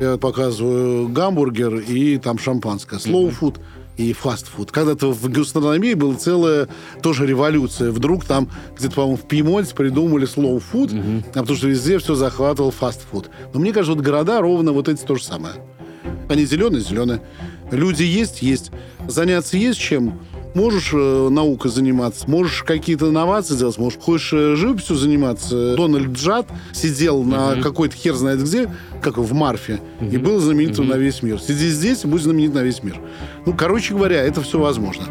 Я показываю гамбургер и там шампанское. Food и фастфуд. Когда-то в гастрономии была целая тоже революция. Вдруг там где-то, по-моему, в Пьемонте придумали slow food, mm-hmm. а потому что везде все захватывал фастфуд. Но мне кажется, вот города ровно вот эти то же самое. Они зеленые, зеленые. Люди есть, есть. Заняться есть чем можешь э, наукой заниматься, можешь какие-то инновации делать, можешь, хочешь э, живописью заниматься. Дональд Джад сидел на какой-то хер знает где, как в Марфе, и был знаменитым на весь мир. Сиди здесь и будь знаменит на весь мир. Ну, короче говоря, это все возможно.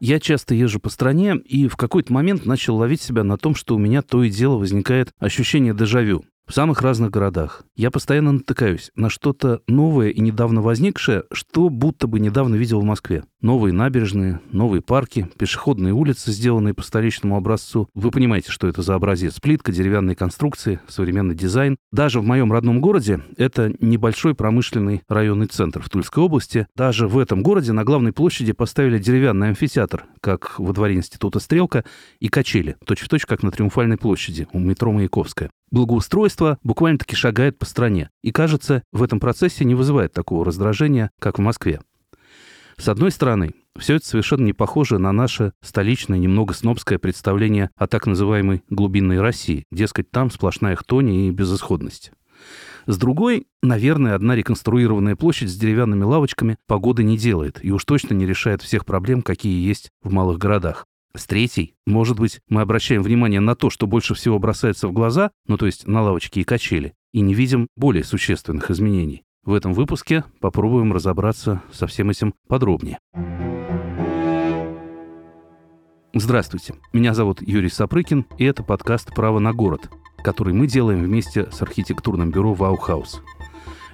Я часто езжу по стране и в какой-то момент начал ловить себя на том, что у меня то и дело возникает ощущение дежавю в самых разных городах. Я постоянно натыкаюсь на что-то новое и недавно возникшее, что будто бы недавно видел в Москве. Новые набережные, новые парки, пешеходные улицы, сделанные по столичному образцу. Вы понимаете, что это за образец. Плитка, деревянные конструкции, современный дизайн. Даже в моем родном городе это небольшой промышленный районный центр в Тульской области. Даже в этом городе на главной площади поставили деревянный амфитеатр, как во дворе института «Стрелка», и качели, точь-в-точь, как на Триумфальной площади у метро Маяковская благоустройство буквально-таки шагает по стране. И, кажется, в этом процессе не вызывает такого раздражения, как в Москве. С одной стороны, все это совершенно не похоже на наше столичное, немного снобское представление о так называемой глубинной России. Дескать, там сплошная хтония и безысходность. С другой, наверное, одна реконструированная площадь с деревянными лавочками погоды не делает и уж точно не решает всех проблем, какие есть в малых городах. С третьей, может быть, мы обращаем внимание на то, что больше всего бросается в глаза, ну то есть на лавочки и качели, и не видим более существенных изменений. В этом выпуске попробуем разобраться со всем этим подробнее. Здравствуйте, меня зовут Юрий Сапрыкин, и это подкаст «Право на город», который мы делаем вместе с архитектурным бюро «Ваухаус».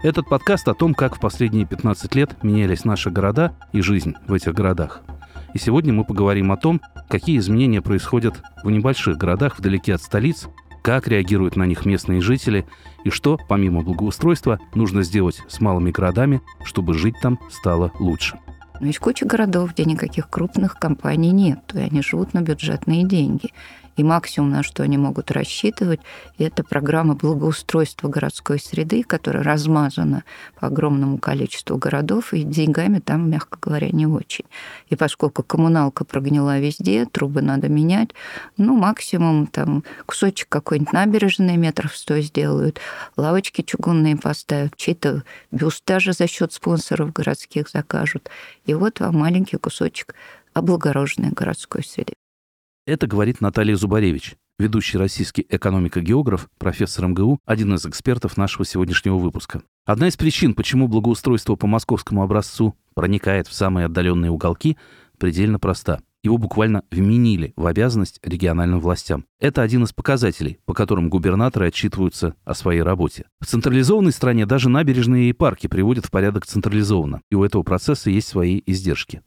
Этот подкаст о том, как в последние 15 лет менялись наши города и жизнь в этих городах – и сегодня мы поговорим о том, какие изменения происходят в небольших городах вдалеке от столиц, как реагируют на них местные жители и что, помимо благоустройства, нужно сделать с малыми городами, чтобы жить там стало лучше. Но есть куча городов, где никаких крупных компаний нет, и они живут на бюджетные деньги. И максимум, на что они могут рассчитывать, это программа благоустройства городской среды, которая размазана по огромному количеству городов, и деньгами там, мягко говоря, не очень. И поскольку коммуналка прогнила везде, трубы надо менять, ну, максимум там кусочек какой-нибудь набережной метров сто сделают, лавочки чугунные поставят, чей-то бюст даже за счет спонсоров городских закажут. И вот вам маленький кусочек облагороженной городской среды. Это говорит Наталья Зубаревич, ведущий российский экономико-географ, профессор МГУ, один из экспертов нашего сегодняшнего выпуска. Одна из причин, почему благоустройство по московскому образцу проникает в самые отдаленные уголки, предельно проста. Его буквально вменили в обязанность региональным властям. Это один из показателей, по которым губернаторы отчитываются о своей работе. В централизованной стране даже набережные и парки приводят в порядок централизованно, и у этого процесса есть свои издержки.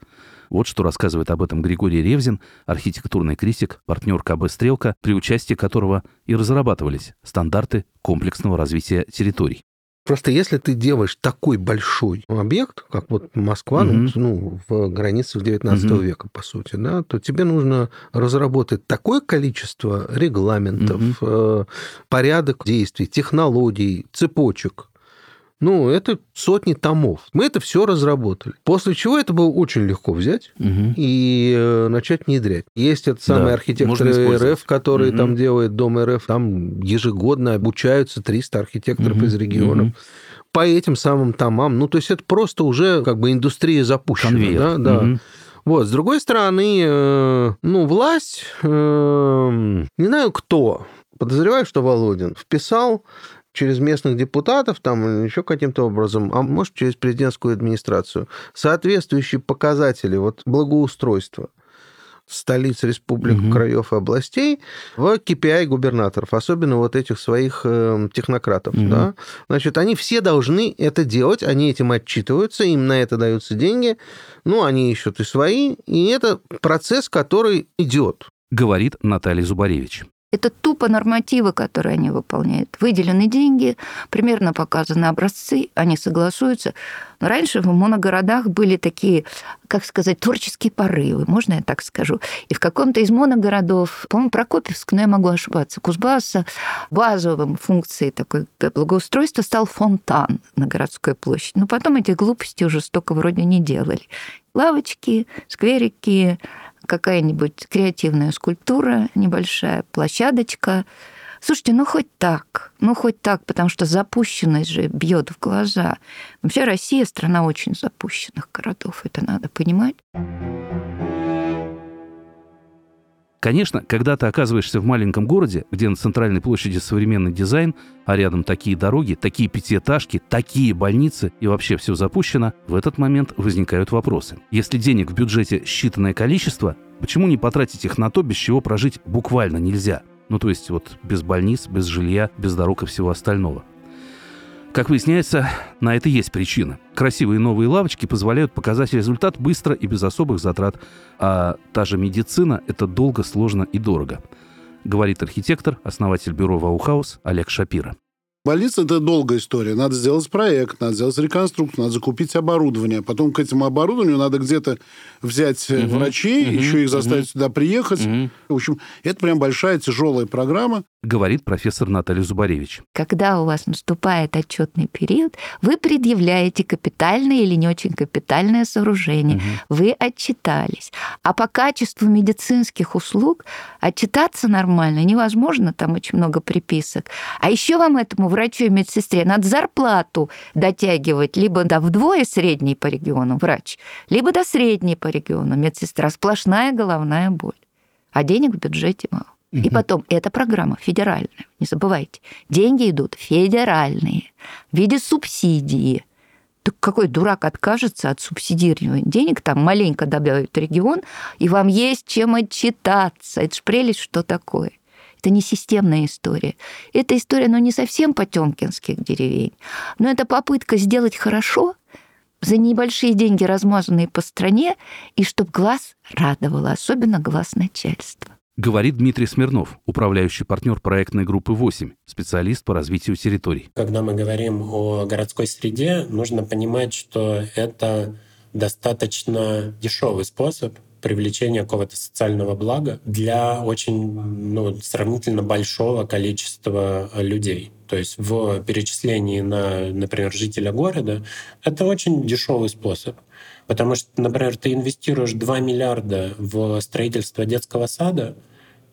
Вот что рассказывает об этом Григорий Ревзин, архитектурный критик, партнер КБ «Стрелка», при участии которого и разрабатывались стандарты комплексного развития территорий. Просто если ты делаешь такой большой объект, как вот Москва, mm ну, в границах 19 mm века, по сути, да, то тебе нужно разработать такое количество регламентов, mm э, порядок действий, технологий, цепочек, ну, это сотни томов. Мы это все разработали. После чего это было очень легко взять угу. и э, начать внедрять. Есть этот самый да, архитектор РФ, который угу. там делает Дом РФ. Там ежегодно обучаются 300 архитекторов угу. из регионов. Угу по этим самым томам. Ну, то есть это просто уже как бы индустрия запущена. Конвейер. Да, да. Угу. Вот, с другой стороны, э, ну, власть, э, не знаю кто, подозреваю, что Володин, вписал через местных депутатов там еще каким-то образом, а может через президентскую администрацию, соответствующие показатели вот благоустройства столиц республик, угу. краев и областей в KPI губернаторов, особенно вот этих своих э, технократов. Угу. Да? Значит, они все должны это делать, они этим отчитываются, им на это даются деньги, ну, они ищут и свои, и это процесс, который идет. Говорит Наталья Зубаревич. Это тупо нормативы, которые они выполняют. Выделены деньги, примерно показаны образцы, они согласуются. Но раньше в моногородах были такие, как сказать, творческие порывы, можно я так скажу. И в каком-то из моногородов, по-моему, Прокопьевск, но я могу ошибаться, Кузбасса, базовым функцией такой благоустройства стал фонтан на городской площади. Но потом эти глупости уже столько вроде не делали. Лавочки, скверики, какая-нибудь креативная скульптура небольшая, площадочка. Слушайте, ну хоть так, ну хоть так, потому что запущенность же бьет в глаза. Вообще Россия страна очень запущенных городов, это надо понимать. Конечно, когда ты оказываешься в маленьком городе, где на центральной площади современный дизайн, а рядом такие дороги, такие пятиэтажки, такие больницы и вообще все запущено, в этот момент возникают вопросы. Если денег в бюджете считанное количество, почему не потратить их на то, без чего прожить буквально нельзя? Ну, то есть вот без больниц, без жилья, без дорог и всего остального. Как выясняется, на это есть причина. Красивые новые лавочки позволяют показать результат быстро и без особых затрат, а та же медицина – это долго, сложно и дорого, говорит архитектор, основатель бюро «Ваухаус» Олег Шапира. Больница – это долгая история. Надо сделать проект, надо сделать реконструкцию, надо закупить оборудование. Потом к этому оборудованию надо где-то взять угу, врачей, угу, еще их заставить угу. сюда приехать. Угу. В общем, это прям большая тяжелая программа. Говорит профессор Наталья Зубаревич. Когда у вас наступает отчетный период, вы предъявляете капитальное или не очень капитальное сооружение. Угу. Вы отчитались. А по качеству медицинских услуг отчитаться нормально невозможно, там очень много приписок. А еще вам этому врачу и медсестре надо зарплату дотягивать либо до вдвое средней по региону врач, либо до средней по региону медсестра. Сплошная головная боль. А денег в бюджете мало. И потом, эта программа федеральная, не забывайте. Деньги идут федеральные в виде субсидии. Так какой дурак откажется от субсидирования денег, там маленько добавит регион, и вам есть чем отчитаться. Это ж прелесть, что такое. Это не системная история. Это история, ну, не совсем потемкинских деревень, но это попытка сделать хорошо за небольшие деньги, размазанные по стране, и чтобы глаз радовало, особенно глаз начальства. Говорит Дмитрий Смирнов, управляющий партнер проектной группы 8, специалист по развитию территорий. Когда мы говорим о городской среде, нужно понимать, что это достаточно дешевый способ привлечения какого-то социального блага для очень ну, сравнительно большого количества людей. То есть в перечислении на, например, жителя города это очень дешевый способ. Потому что, например, ты инвестируешь 2 миллиарда в строительство детского сада,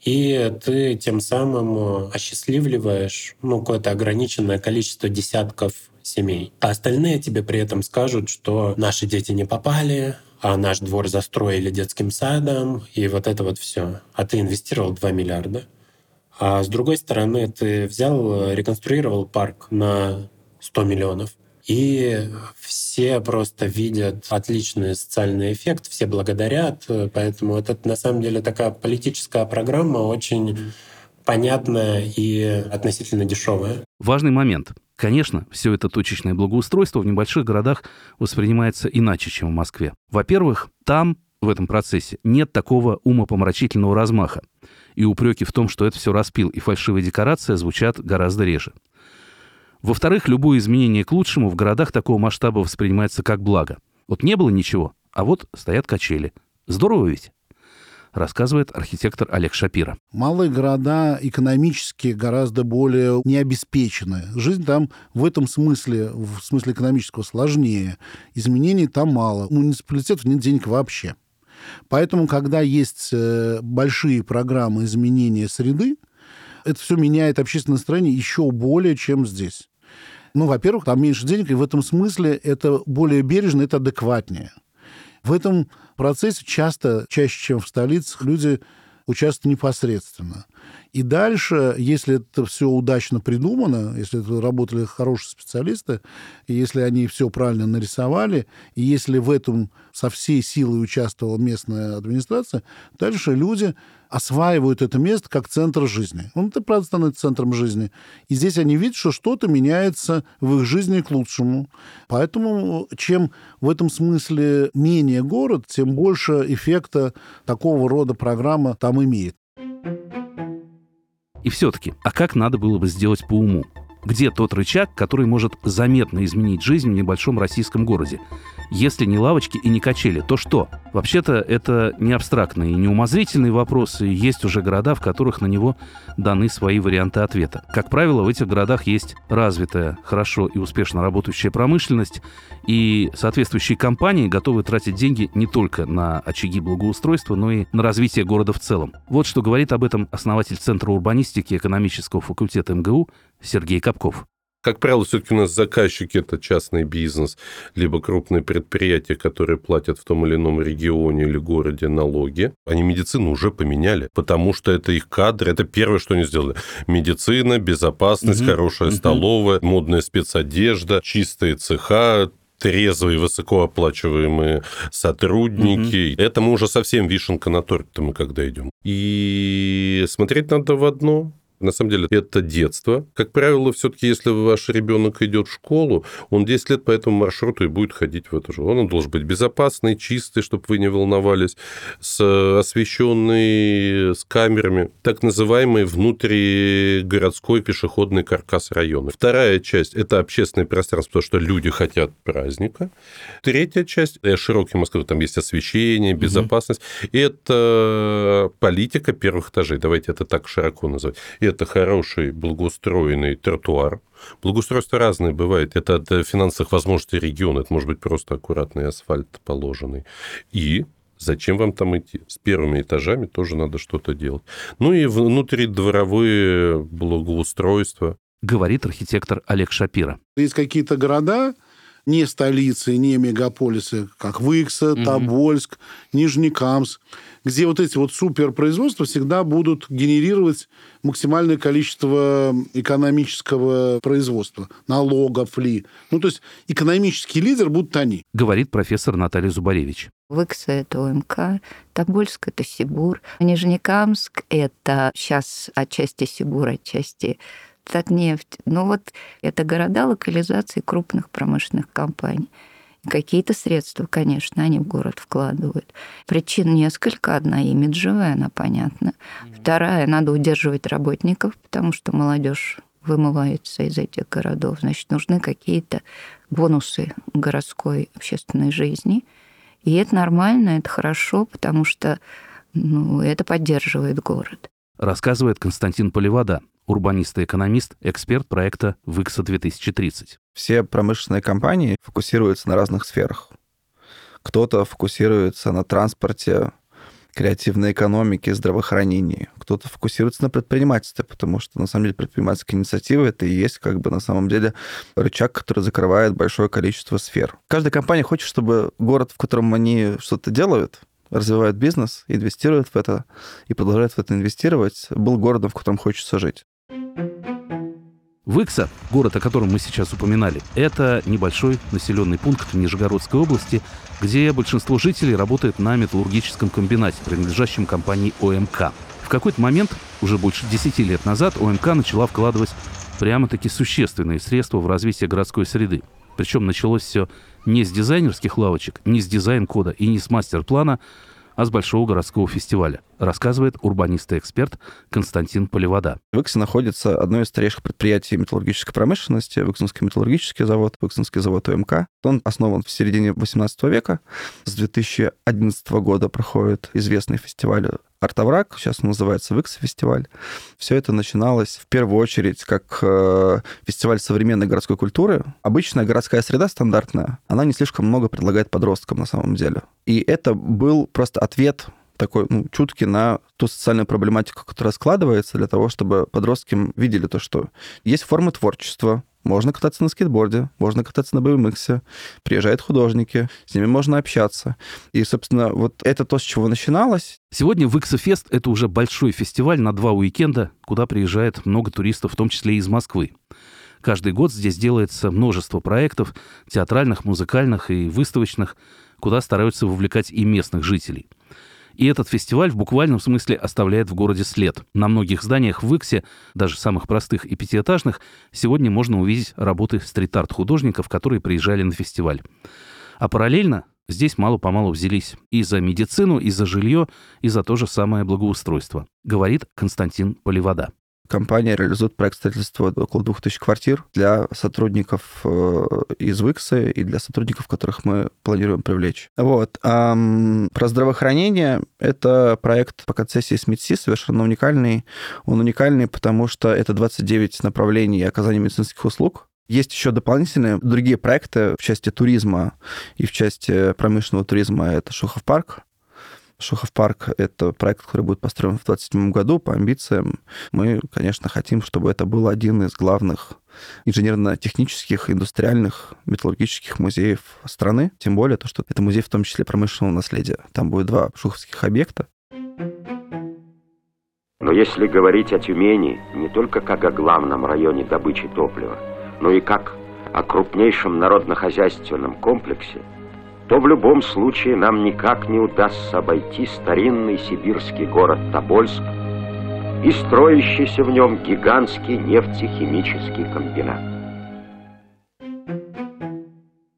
и ты тем самым осчастливливаешь ну, какое-то ограниченное количество десятков семей. А остальные тебе при этом скажут, что наши дети не попали, а наш двор застроили детским садом, и вот это вот все. А ты инвестировал 2 миллиарда. А с другой стороны, ты взял, реконструировал парк на 100 миллионов, и все просто видят отличный социальный эффект, все благодарят. Поэтому это на самом деле такая политическая программа, очень понятная и относительно дешевая. Важный момент. Конечно, все это точечное благоустройство в небольших городах воспринимается иначе, чем в Москве. Во-первых, там, в этом процессе, нет такого умопомрачительного размаха. И упреки в том, что это все распил и фальшивая декорация, звучат гораздо реже. Во-вторых, любое изменение к лучшему в городах такого масштаба воспринимается как благо. Вот не было ничего, а вот стоят качели. Здорово ведь? рассказывает архитектор Олег Шапира. Малые города экономически гораздо более необеспечены. Жизнь там в этом смысле, в смысле экономического, сложнее. Изменений там мало. У муниципалитетов нет денег вообще. Поэтому, когда есть э, большие программы изменения среды, это все меняет общественное настроение еще более, чем здесь. Ну, во-первых, там меньше денег, и в этом смысле это более бережно, это адекватнее. В этом процессе часто, чаще, чем в столицах, люди участвуют непосредственно. И дальше, если это все удачно придумано, если это работали хорошие специалисты, и если они все правильно нарисовали, и если в этом со всей силой участвовала местная администрация, дальше люди осваивают это место как центр жизни. Он это, правда, становится центром жизни. И здесь они видят, что что-то меняется в их жизни к лучшему. Поэтому чем в этом смысле менее город, тем больше эффекта такого рода программа там имеет. И все-таки, а как надо было бы сделать по уму? Где тот рычаг, который может заметно изменить жизнь в небольшом российском городе? Если не лавочки и не качели, то что? Вообще-то это не абстрактные и не умозрительные вопросы. Есть уже города, в которых на него даны свои варианты ответа. Как правило, в этих городах есть развитая, хорошо и успешно работающая промышленность, и соответствующие компании готовы тратить деньги не только на очаги благоустройства, но и на развитие города в целом. Вот что говорит об этом основатель Центра урбанистики экономического факультета МГУ Сергей Капков. Как правило, все-таки у нас заказчики это частный бизнес, либо крупные предприятия, которые платят в том или ином регионе или городе налоги. Они медицину уже поменяли, потому что это их кадры, это первое, что они сделали. Медицина, безопасность, угу. хорошая угу. столовая, модная спецодежда, чистые цеха, трезвые, высокооплачиваемые сотрудники. Угу. Это мы уже совсем вишенка на торте мы когда идем. И смотреть надо в одно. На самом деле, это детство. Как правило, все-таки, если ваш ребенок идет в школу, он 10 лет по этому маршруту и будет ходить в эту же. Он должен быть безопасный, чистый, чтобы вы не волновались, с освещенный, с камерами. Так называемый внутригородской пешеходный каркас района. Вторая часть – это общественное пространство, потому что люди хотят праздника. Третья часть – широкий Москвы, там есть освещение, безопасность. Угу. Это политика первых этажей. Давайте это так широко называть это хороший благоустроенный тротуар. Благоустройство разное бывает. Это от финансовых возможностей региона. Это может быть просто аккуратный асфальт положенный. И Зачем вам там идти? С первыми этажами тоже надо что-то делать. Ну и внутридворовые благоустройства. Говорит архитектор Олег Шапира. Есть какие-то города, не столицы, не мегаполисы, как Выкса, угу. Тобольск, Нижнекамск, где вот эти вот суперпроизводства всегда будут генерировать максимальное количество экономического производства, налогов ли. Ну, то есть экономический лидер будут они. Говорит профессор Наталья Зубаревич. Выкса – это ОМК, Тобольск – это Сибур, Нижнекамск – это сейчас отчасти Сибур, отчасти Татнефть. Ну вот это города локализации крупных промышленных компаний. Какие-то средства, конечно, они в город вкладывают. Причин несколько. Одна имиджевая, она понятна. Вторая, надо удерживать работников, потому что молодежь вымывается из этих городов. Значит, нужны какие-то бонусы городской общественной жизни. И это нормально, это хорошо, потому что ну, это поддерживает город. Рассказывает Константин Поливода, урбанист и экономист, эксперт проекта «Выкса-2030». Все промышленные компании фокусируются на разных сферах. Кто-то фокусируется на транспорте, креативной экономике, здравоохранении. Кто-то фокусируется на предпринимательстве, потому что, на самом деле, предпринимательская инициатива — это и есть, как бы, на самом деле, рычаг, который закрывает большое количество сфер. Каждая компания хочет, чтобы город, в котором они что-то делают, развивают бизнес, инвестируют в это и продолжают в это инвестировать, был городом, в котором хочется жить. Выкса, город, о котором мы сейчас упоминали, это небольшой населенный пункт Нижегородской области, где большинство жителей работает на металлургическом комбинате, принадлежащем компании ОМК. В какой-то момент, уже больше 10 лет назад, ОМК начала вкладывать прямо-таки существенные средства в развитие городской среды. Причем началось все не с дизайнерских лавочек, не с дизайн-кода и не с мастер-плана, а с Большого городского фестиваля, рассказывает урбанист и эксперт Константин Поливода. В Иксе находится одно из старейших предприятий металлургической промышленности, Выксинский металлургический завод, Выксинский завод ОМК. Он основан в середине 18 века. С 2011 года проходит известный фестиваль Артовраг, сейчас он называется Викс фестиваль. Все это начиналось в первую очередь как э, фестиваль современной городской культуры. Обычная городская среда стандартная, она не слишком много предлагает подросткам на самом деле. И это был просто ответ такой ну, чуткий на ту социальную проблематику, которая складывается, для того, чтобы подростки видели то, что есть формы творчества, можно кататься на скейтборде, можно кататься на BMX, приезжают художники, с ними можно общаться. И, собственно, вот это то, с чего начиналось. Сегодня Виксофест — это уже большой фестиваль на два уикенда, куда приезжает много туристов, в том числе и из Москвы. Каждый год здесь делается множество проектов, театральных, музыкальных и выставочных, куда стараются вовлекать и местных жителей — и этот фестиваль в буквальном смысле оставляет в городе след. На многих зданиях в Иксе, даже самых простых и пятиэтажных, сегодня можно увидеть работы стрит-арт художников, которые приезжали на фестиваль. А параллельно здесь мало-помалу взялись и за медицину, и за жилье, и за то же самое благоустройство, говорит Константин Поливода. Компания реализует проект строительства около 2000 квартир для сотрудников э, из ВИКСа и для сотрудников, которых мы планируем привлечь. Вот. Про здравоохранение это проект по концессии СМИТСИ, совершенно уникальный. Он уникальный, потому что это 29 направлений оказания медицинских услуг, есть еще дополнительные другие проекты в части туризма и в части промышленного туризма. Это Шухов парк, Шухов парк — это проект, который будет построен в 2027 году по амбициям. Мы, конечно, хотим, чтобы это был один из главных инженерно-технических, индустриальных, металлургических музеев страны. Тем более то, что это музей в том числе промышленного наследия. Там будет два шуховских объекта. Но если говорить о Тюмени не только как о главном районе добычи топлива, но и как о крупнейшем народно-хозяйственном комплексе – то в любом случае нам никак не удастся обойти старинный сибирский город Тобольск и строящийся в нем гигантский нефтехимический комбинат.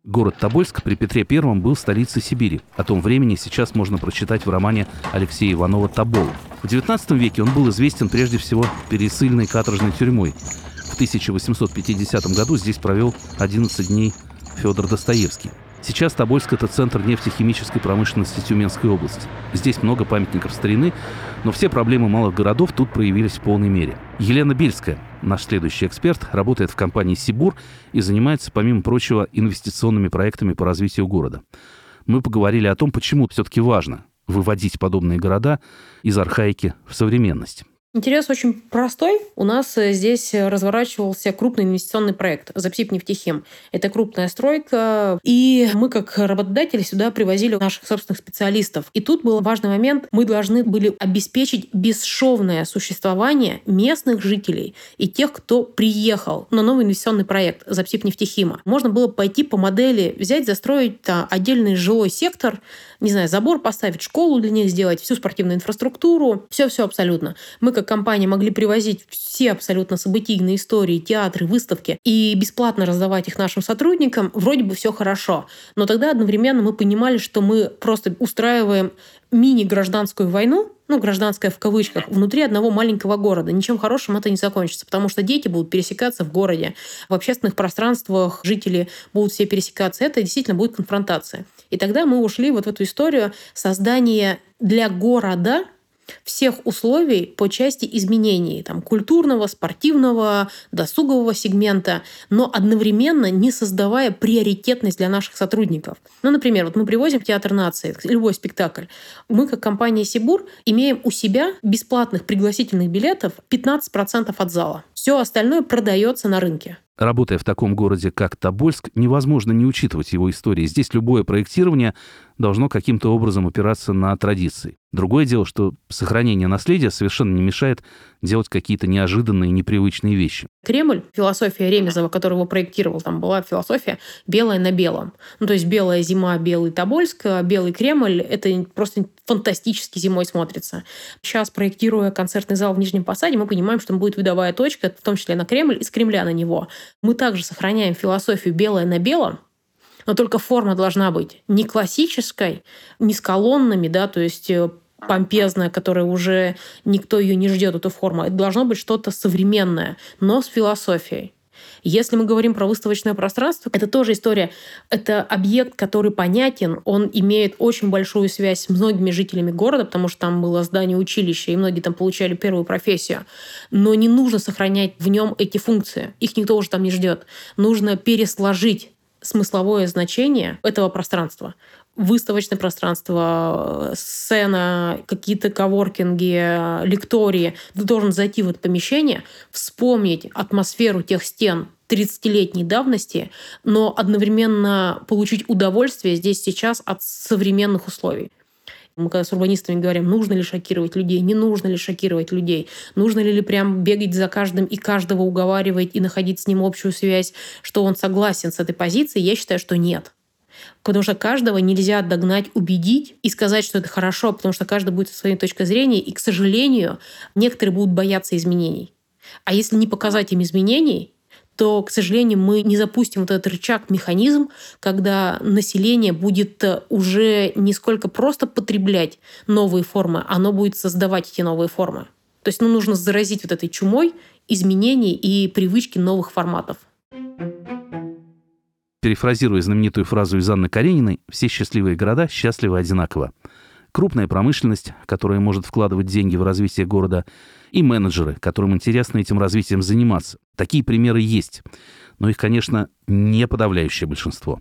Город Тобольск при Петре I был столицей Сибири. О том времени сейчас можно прочитать в романе Алексея Иванова «Тобол». В XIX веке он был известен прежде всего пересыльной каторжной тюрьмой. В 1850 году здесь провел 11 дней Федор Достоевский. Сейчас Тобольск – это центр нефтехимической промышленности Тюменской области. Здесь много памятников старины, но все проблемы малых городов тут проявились в полной мере. Елена Бельская, наш следующий эксперт, работает в компании «Сибур» и занимается, помимо прочего, инвестиционными проектами по развитию города. Мы поговорили о том, почему все-таки важно выводить подобные города из архаики в современность. Интерес очень простой. У нас э, здесь разворачивался крупный инвестиционный проект «Запсип нефтехим». Это крупная стройка, и мы как работодатели сюда привозили наших собственных специалистов. И тут был важный момент. Мы должны были обеспечить бесшовное существование местных жителей и тех, кто приехал на новый инвестиционный проект «Запсип нефтехима». Можно было пойти по модели, взять, застроить отдельный жилой сектор, не знаю, забор поставить, школу для них сделать, всю спортивную инфраструктуру, все-все абсолютно. Мы как компания могли привозить все абсолютно событийные истории, театры, выставки и бесплатно раздавать их нашим сотрудникам, вроде бы все хорошо. Но тогда одновременно мы понимали, что мы просто устраиваем мини-гражданскую войну, ну, гражданская в кавычках, внутри одного маленького города. Ничем хорошим это не закончится, потому что дети будут пересекаться в городе, в общественных пространствах жители будут все пересекаться. Это действительно будет конфронтация. И тогда мы ушли вот в эту историю создания для города всех условий по части изменений там, культурного, спортивного, досугового сегмента, но одновременно не создавая приоритетность для наших сотрудников. Ну, например, вот мы привозим в Театр нации любой спектакль. Мы, как компания «Сибур», имеем у себя бесплатных пригласительных билетов 15% от зала. Все остальное продается на рынке. Работая в таком городе, как Тобольск, невозможно не учитывать его истории. Здесь любое проектирование должно каким-то образом опираться на традиции. Другое дело, что сохранение наследия совершенно не мешает делать какие-то неожиданные, непривычные вещи. Кремль, философия Ремезова, который его проектировал, там была философия белое на белом. Ну, то есть белая зима, белый Тобольск, а белый Кремль — это просто фантастически зимой смотрится. Сейчас, проектируя концертный зал в Нижнем Посаде, мы понимаем, что там будет видовая точка, в том числе на Кремль, из Кремля на него. Мы также сохраняем философию белое на белом, но только форма должна быть не классической, не с колоннами, да, то есть э, помпезная, которая уже никто ее не ждет, эту форму. Это должно быть что-то современное, но с философией. Если мы говорим про выставочное пространство, это тоже история. Это объект, который понятен, он имеет очень большую связь с многими жителями города, потому что там было здание училища, и многие там получали первую профессию. Но не нужно сохранять в нем эти функции. Их никто уже там не ждет. Нужно пересложить смысловое значение этого пространства. Выставочное пространство, сцена, какие-то коворкинги, лектории. Ты должен зайти в это помещение, вспомнить атмосферу тех стен 30-летней давности, но одновременно получить удовольствие здесь сейчас от современных условий. Мы когда с урбанистами говорим, нужно ли шокировать людей, не нужно ли шокировать людей, нужно ли, ли прям бегать за каждым и каждого уговаривать и находить с ним общую связь, что он согласен с этой позицией, я считаю, что нет. Потому что каждого нельзя догнать, убедить и сказать, что это хорошо, потому что каждый будет со своей точкой зрения, и, к сожалению, некоторые будут бояться изменений. А если не показать им изменений, то, к сожалению, мы не запустим вот этот рычаг, механизм, когда население будет э, уже не сколько просто потреблять новые формы, оно будет создавать эти новые формы. То есть ну, нужно заразить вот этой чумой изменений и привычки новых форматов. Перефразируя знаменитую фразу из Анны Карениной, все счастливые города счастливы одинаково. Крупная промышленность, которая может вкладывать деньги в развитие города, и менеджеры, которым интересно этим развитием заниматься. Такие примеры есть. Но их, конечно, не подавляющее большинство.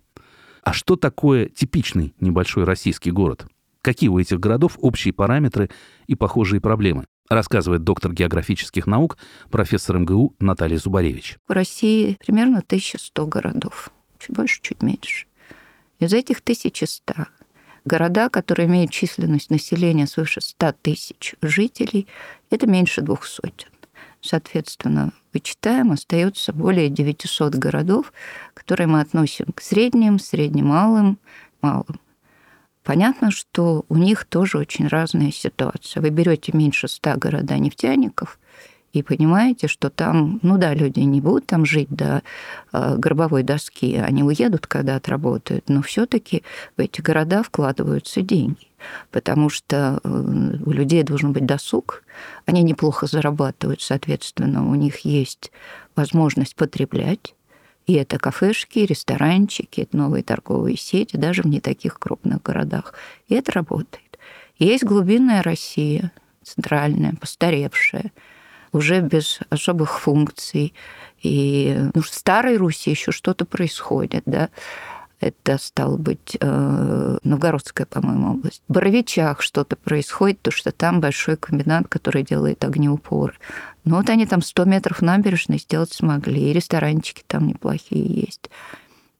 А что такое типичный небольшой российский город? Какие у этих городов общие параметры и похожие проблемы? рассказывает доктор географических наук, профессор МГУ Наталья Зубаревич. В России примерно 1100 городов. Чуть больше, чуть меньше. Из этих 1100 города, которые имеют численность населения свыше 100 тысяч жителей, это меньше двух сотен. Соответственно, вычитаем, остается более 900 городов, которые мы относим к средним, среднемалым, малым. Понятно, что у них тоже очень разная ситуация. Вы берете меньше 100 города нефтяников и понимаете, что там, ну да, люди не будут там жить до э, гробовой доски, они уедут, когда отработают, но все-таки в эти города вкладываются деньги, потому что э, у людей должен быть досуг, они неплохо зарабатывают, соответственно, у них есть возможность потреблять, и это кафешки, ресторанчики, это новые торговые сети, даже в не таких крупных городах. И это работает. Есть глубинная Россия, центральная, постаревшая, уже без особых функций. И ну, в Старой Руси еще что-то происходит, да. Это, стало быть, э, Новгородская, по-моему, область. В Боровичах что-то происходит, потому что там большой комбинат, который делает огнеупоры. Ну вот они там 100 метров набережной сделать смогли, и ресторанчики там неплохие есть.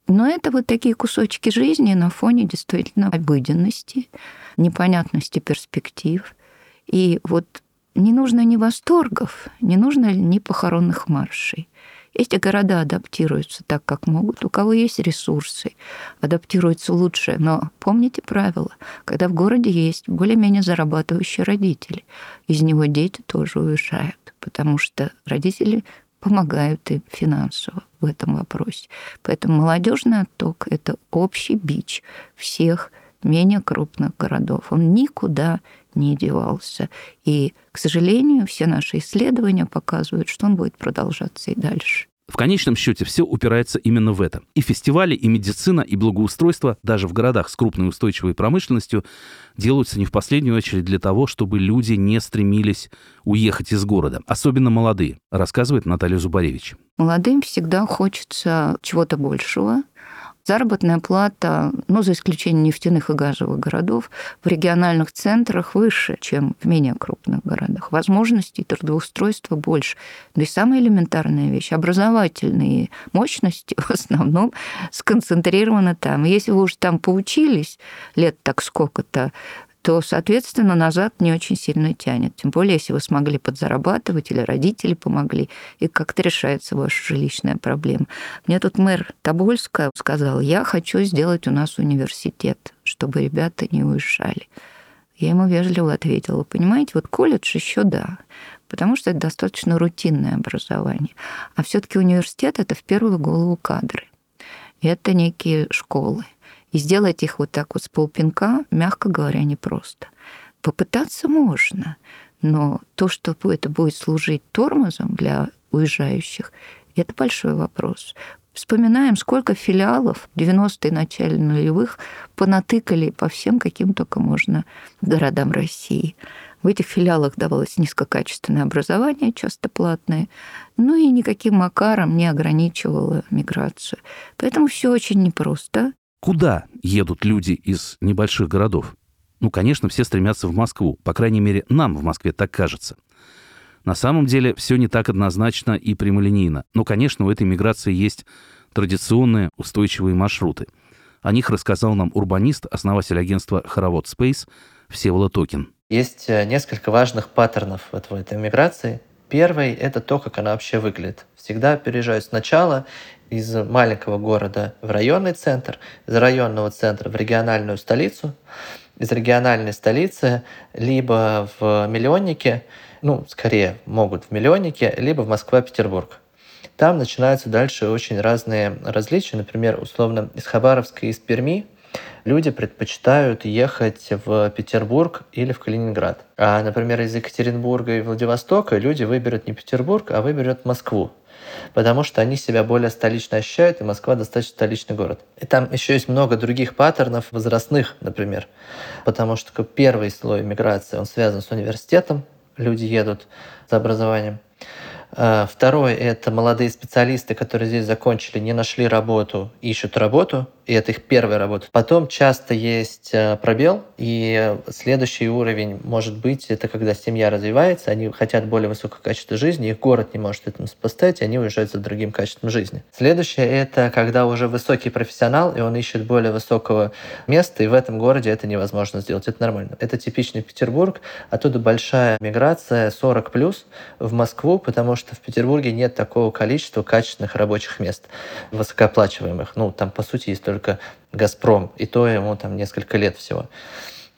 Но это вот такие кусочки жизни на фоне действительно обыденности, непонятности перспектив. И вот не нужно ни восторгов, не нужно ни похоронных маршей. Эти города адаптируются так, как могут. У кого есть ресурсы, адаптируются лучше. Но помните правило, когда в городе есть более-менее зарабатывающие родители, из него дети тоже уезжают, потому что родители помогают им финансово в этом вопросе. Поэтому молодежный отток – это общий бич всех менее крупных городов. Он никуда не девался. И, к сожалению, все наши исследования показывают, что он будет продолжаться и дальше. В конечном счете все упирается именно в это. И фестивали, и медицина, и благоустройство даже в городах с крупной устойчивой промышленностью делаются не в последнюю очередь для того, чтобы люди не стремились уехать из города, особенно молодые, рассказывает Наталья Зубаревич. Молодым всегда хочется чего-то большего, Заработная плата, ну, за исключением нефтяных и газовых городов, в региональных центрах выше, чем в менее крупных городах. Возможностей трудоустройства больше. Да и самая элементарная вещь – образовательные мощности в основном сконцентрированы там. Если вы уже там поучились лет так сколько-то, то, соответственно, назад не очень сильно тянет. Тем более, если вы смогли подзарабатывать или родители помогли, и как-то решается ваша жилищная проблема. Мне тут мэр Тобольска сказал, я хочу сделать у нас университет, чтобы ребята не уезжали. Я ему вежливо ответила, понимаете, вот колледж еще да, потому что это достаточно рутинное образование. А все-таки университет это в первую голову кадры. Это некие школы. И сделать их вот так вот с полпинка, мягко говоря, непросто. Попытаться можно, но то, что это будет служить тормозом для уезжающих, это большой вопрос. Вспоминаем, сколько филиалов в 90-е начале нулевых понатыкали по всем, каким только можно городам России. В этих филиалах давалось низкокачественное образование, часто платное, ну и никаким макаром не ограничивало миграцию. Поэтому все очень непросто. Куда едут люди из небольших городов? Ну, конечно, все стремятся в Москву. По крайней мере, нам в Москве так кажется. На самом деле все не так однозначно и прямолинейно. Но, конечно, у этой миграции есть традиционные устойчивые маршруты. О них рассказал нам урбанист, основатель агентства «Хоровод Space» Всеволод Токин. Есть э, несколько важных паттернов вот в этой миграции. Первый – это то, как она вообще выглядит. Всегда переезжают сначала из маленького города в районный центр, из районного центра в региональную столицу, из региональной столицы либо в миллионнике, ну, скорее могут в миллионнике, либо в Москва-Петербург. Там начинаются дальше очень разные различия. Например, условно, из Хабаровска и из Перми люди предпочитают ехать в Петербург или в Калининград. А, например, из Екатеринбурга и Владивостока люди выберут не Петербург, а выберут Москву потому что они себя более столично ощущают, и Москва достаточно столичный город. И там еще есть много других паттернов возрастных, например, потому что первый слой миграции, он связан с университетом, люди едут за образованием. А, второе – это молодые специалисты, которые здесь закончили, не нашли работу, ищут работу, и это их первая работа. Потом часто есть э, пробел, и следующий уровень может быть, это когда семья развивается, они хотят более высокого качества жизни, их город не может этому поставить, и они уезжают за другим качеством жизни. Следующее – это когда уже высокий профессионал, и он ищет более высокого места, и в этом городе это невозможно сделать, это нормально. Это типичный Петербург, оттуда большая миграция 40 плюс в Москву, потому что в Петербурге нет такого количества качественных рабочих мест, высокооплачиваемых. Ну, там, по сути, есть только «Газпром», и то ему там несколько лет всего.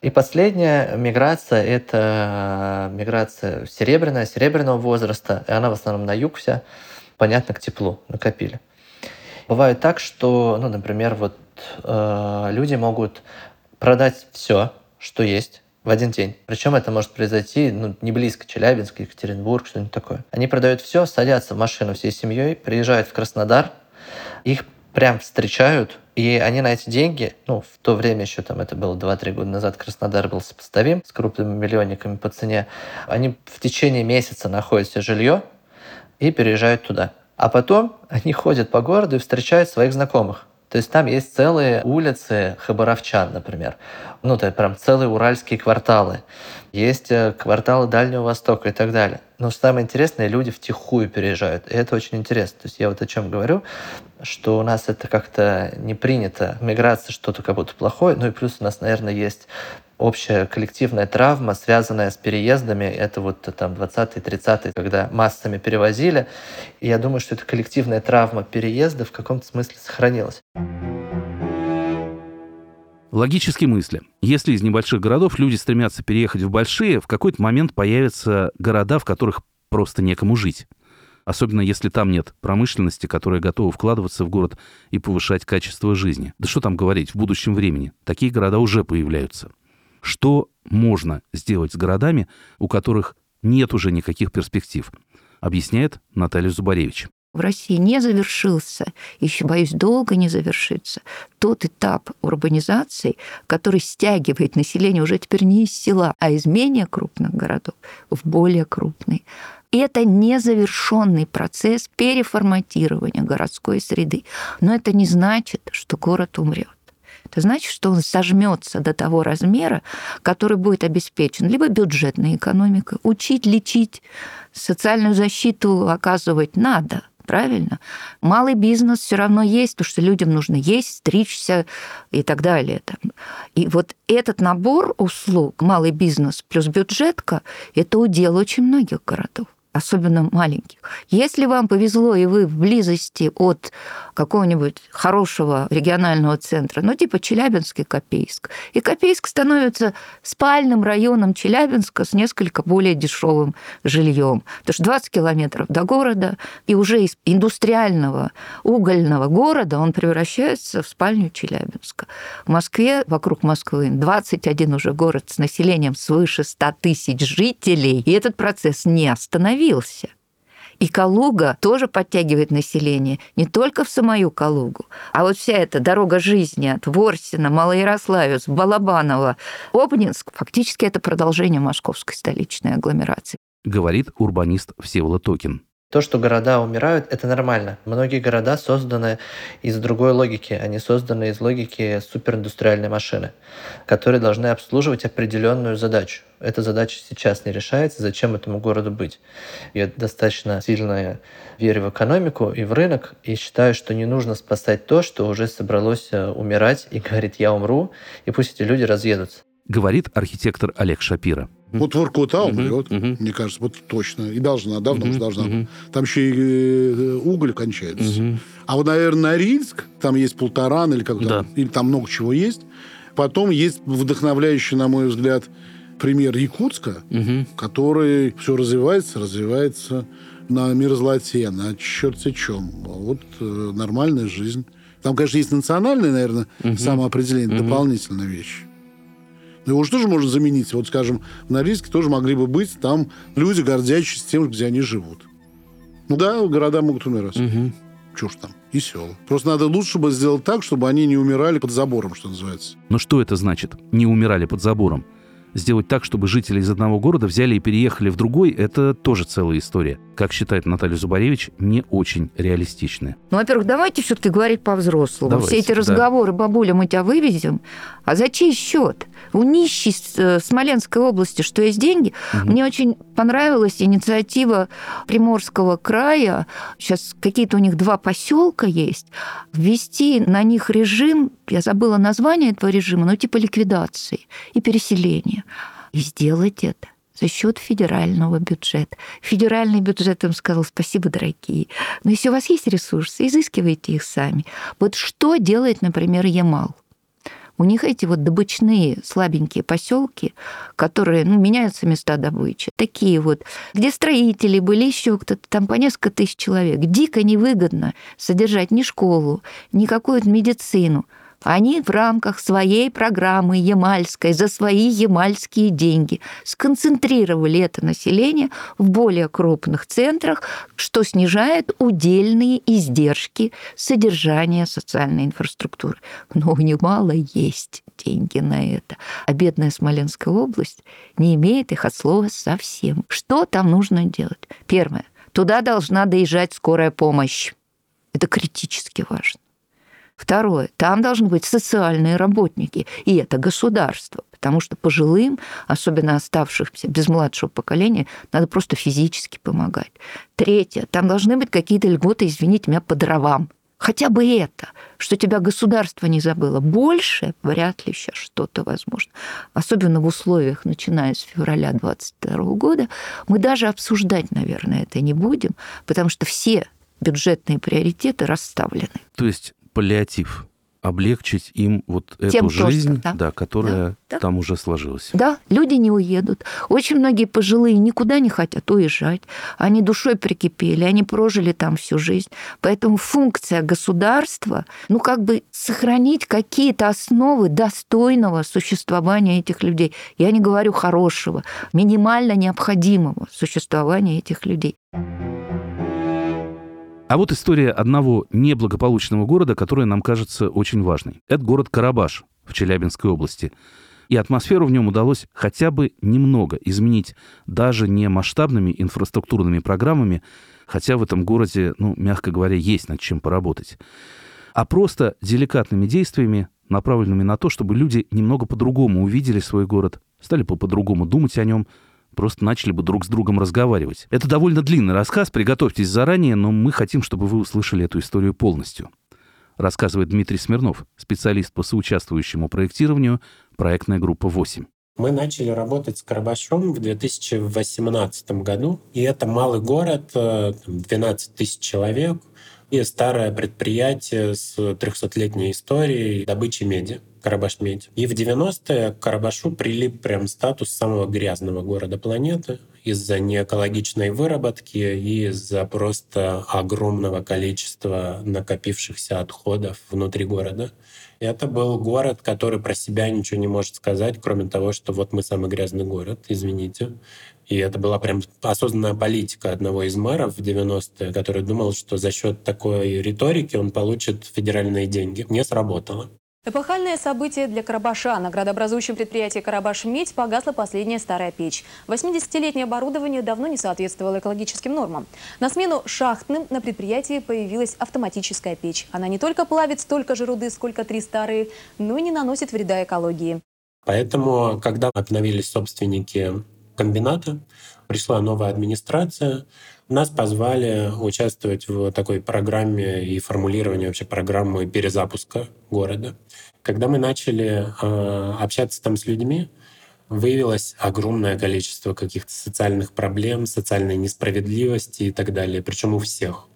И последняя миграция – это миграция серебряная, серебряного возраста, и она в основном на юг вся, понятно, к теплу накопили. Бывает так, что, ну, например, вот э, люди могут продать все, что есть, в один день. Причем это может произойти ну, не близко, Челябинск, Екатеринбург, что-нибудь такое. Они продают все, садятся в машину всей семьей, приезжают в Краснодар, их прям встречают, и они на эти деньги, ну, в то время еще там это было 2-3 года назад, Краснодар был сопоставим с крупными миллионниками по цене, они в течение месяца находят себе жилье и переезжают туда. А потом они ходят по городу и встречают своих знакомых. То есть там есть целые улицы хабаровчан, например. Ну, это прям целые уральские кварталы. Есть э, кварталы Дальнего Востока и так далее. Но самое интересное, люди втихую переезжают. И это очень интересно. То есть я вот о чем говорю, что у нас это как-то не принято. Миграция что-то как будто плохое. Ну и плюс у нас, наверное, есть общая коллективная травма, связанная с переездами. Это вот там 20-е, 30-е, когда массами перевозили. И я думаю, что эта коллективная травма переезда в каком-то смысле сохранилась. Логические мысли. Если из небольших городов люди стремятся переехать в большие, в какой-то момент появятся города, в которых просто некому жить. Особенно если там нет промышленности, которая готова вкладываться в город и повышать качество жизни. Да что там говорить, в будущем времени. Такие города уже появляются. Что можно сделать с городами, у которых нет уже никаких перспектив, объясняет Наталья Зубаревич. В России не завершился, еще, боюсь, долго не завершится, тот этап урбанизации, который стягивает население уже теперь не из села, а из менее крупных городов в более крупные. Это незавершенный процесс переформатирования городской среды. Но это не значит, что город умрет. Это значит, что он сожмется до того размера, который будет обеспечен либо бюджетной экономикой, учить, лечить, социальную защиту оказывать надо, правильно? Малый бизнес все равно есть, потому что людям нужно есть, стричься и так далее. И вот этот набор услуг, малый бизнес плюс бюджетка, это удел очень многих городов особенно маленьких. Если вам повезло, и вы в близости от какого-нибудь хорошего регионального центра, ну, типа Челябинский Копейск, и Копейск становится спальным районом Челябинска с несколько более дешевым жильем. Потому что 20 километров до города, и уже из индустриального угольного города он превращается в спальню Челябинска. В Москве, вокруг Москвы, 21 уже город с населением свыше 100 тысяч жителей, и этот процесс не остановился. И Калуга тоже подтягивает население не только в самую Калугу, а вот вся эта дорога жизни от Ворсина, Малоярославец, Балабанова, Обнинск, фактически это продолжение московской столичной агломерации. Говорит урбанист Всеволод Токин. То, что города умирают, это нормально. Многие города созданы из другой логики. Они созданы из логики супериндустриальной машины, которые должны обслуживать определенную задачу. Эта задача сейчас не решается. Зачем этому городу быть? Я достаточно сильно верю в экономику и в рынок, и считаю, что не нужно спасать то, что уже собралось э, умирать и говорит «я умру», и пусть эти люди разъедутся. Говорит архитектор Олег Шапира. Вот Воркута умрет, угу, угу. мне кажется, вот точно. И должна, давно угу, уже должна. Угу. Там еще и э, уголь кончается. Угу. А вот, наверное, Норильск, там есть Полторан или как то да. или там много чего есть. Потом есть вдохновляющий, на мой взгляд, пример Якутска, угу. который все развивается, развивается на мерзлоте, на черте чем. Вот э, нормальная жизнь Там, конечно, есть национальное, наверное, Мгм. самоопределение, Мгм. дополнительная вещь. Его же тоже можно заменить. Вот, скажем, в Норильске тоже могли бы быть там люди, гордящиеся тем, где они живут. Ну да, города могут умирать. Мгм. Чего ж там, и села. Просто надо лучше бы сделать так, чтобы они не умирали под забором, что называется. Но что это значит? Не умирали под забором. Сделать так, чтобы жители из одного города взяли и переехали в другой, это тоже целая история. Как считает Наталья Зубаревич, не очень реалистичная. Ну, во-первых, давайте все-таки говорить по-взрослому. Все эти да. разговоры, бабуля, мы тебя вывезем. А за чей счет? У нищей э, Смоленской области, что есть деньги. Мне очень понравилась инициатива Приморского края. Сейчас какие-то у них два поселка есть. Ввести на них режим, я забыла название этого режима, но типа ликвидации и переселения. И сделать это за счет федерального бюджета. Федеральный бюджет им сказал, спасибо, дорогие. Но если у вас есть ресурсы, изыскивайте их сами. Вот что делает, например, Ямал? У них эти вот добычные слабенькие поселки, которые, ну, меняются места добычи. Такие вот, где строители были, еще кто-то, там по несколько тысяч человек. Дико невыгодно содержать ни школу, ни какую-то медицину. Они в рамках своей программы ямальской за свои ямальские деньги сконцентрировали это население в более крупных центрах, что снижает удельные издержки содержания социальной инфраструктуры. Но у Ямала есть деньги на это. А бедная Смоленская область не имеет их от слова совсем. Что там нужно делать? Первое. Туда должна доезжать скорая помощь. Это критически важно. Второе. Там должны быть социальные работники, и это государство, потому что пожилым, особенно оставшимся без младшего поколения, надо просто физически помогать. Третье. Там должны быть какие-то льготы, извините меня, по дровам. Хотя бы это, что тебя государство не забыло. Больше вряд ли сейчас что-то возможно. Особенно в условиях, начиная с февраля 2022 года, мы даже обсуждать, наверное, это не будем, потому что все бюджетные приоритеты расставлены. То есть паллиатив. Облегчить им вот эту Тем жизнь, да. да, которая Да, да. там уже сложилась. Да, люди не уедут. Очень многие пожилые никуда не хотят уезжать. Они душой прикипели, они прожили там всю жизнь. Поэтому функция государства, ну, как бы сохранить какие-то основы достойного существования этих людей. Я не говорю хорошего, минимально необходимого существования этих людей. А вот история одного неблагополучного города, которая нам кажется очень важной. Это город Карабаш в Челябинской области. И атмосферу в нем удалось хотя бы немного изменить, даже не масштабными инфраструктурными программами, хотя в этом городе, ну, мягко говоря, есть над чем поработать, а просто деликатными действиями, направленными на то, чтобы люди немного по-другому увидели свой город, стали по-другому думать о нем, просто начали бы друг с другом разговаривать. Это довольно длинный рассказ, приготовьтесь заранее, но мы хотим, чтобы вы услышали эту историю полностью. Рассказывает Дмитрий Смирнов, специалист по соучаствующему проектированию, проектная группа 8. Мы начали работать с Карабашом в 2018 году, и это малый город, э, там 12 тысяч человек, и старое предприятие с 300-летней историей добычи меди. Карабаш медь. И в 90-е к Карабашу прилип прям статус самого грязного города планеты из-за неэкологичной выработки и из-за просто огромного количества накопившихся отходов внутри города. Это был город, который про себя ничего не может сказать, кроме того, что вот мы самый грязный город, извините. И это была прям осознанная политика одного из мэров в 90-е, который думал, что за счет такой риторики он получит федеральные деньги. Не сработало. Эпохальное событие для Карабаша. На градообразующем предприятии «Карабаш-Медь» погасла последняя старая печь. 80-летнее оборудование давно не соответствовало экологическим нормам. На смену шахтным на предприятии появилась автоматическая печь. Она не только плавит столько же руды, сколько три старые, но и не наносит вреда экологии. Поэтому, когда обновились собственники комбината, пришла новая администрация, нас позвали участвовать в такой программе и формулировании вообще программы перезапуска города. Когда мы начали э, общаться там с людьми, выявилось огромное количество каких-то социальных проблем, социальной несправедливости и так далее, причем у всех.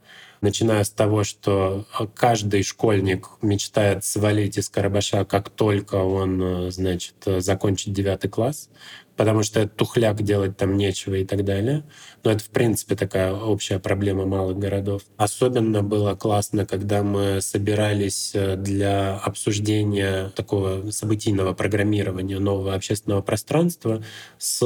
Начиная с того, что каждый школьник мечтает свалить из Карабаша, как только он, значит, закончит девятый класс, потому что тухляк, делать там нечего и так далее. Но это, в принципе, такая общая проблема малых городов. Особенно было классно, когда мы собирались э, для обсуждения такого событийного программирования нового общественного пространства с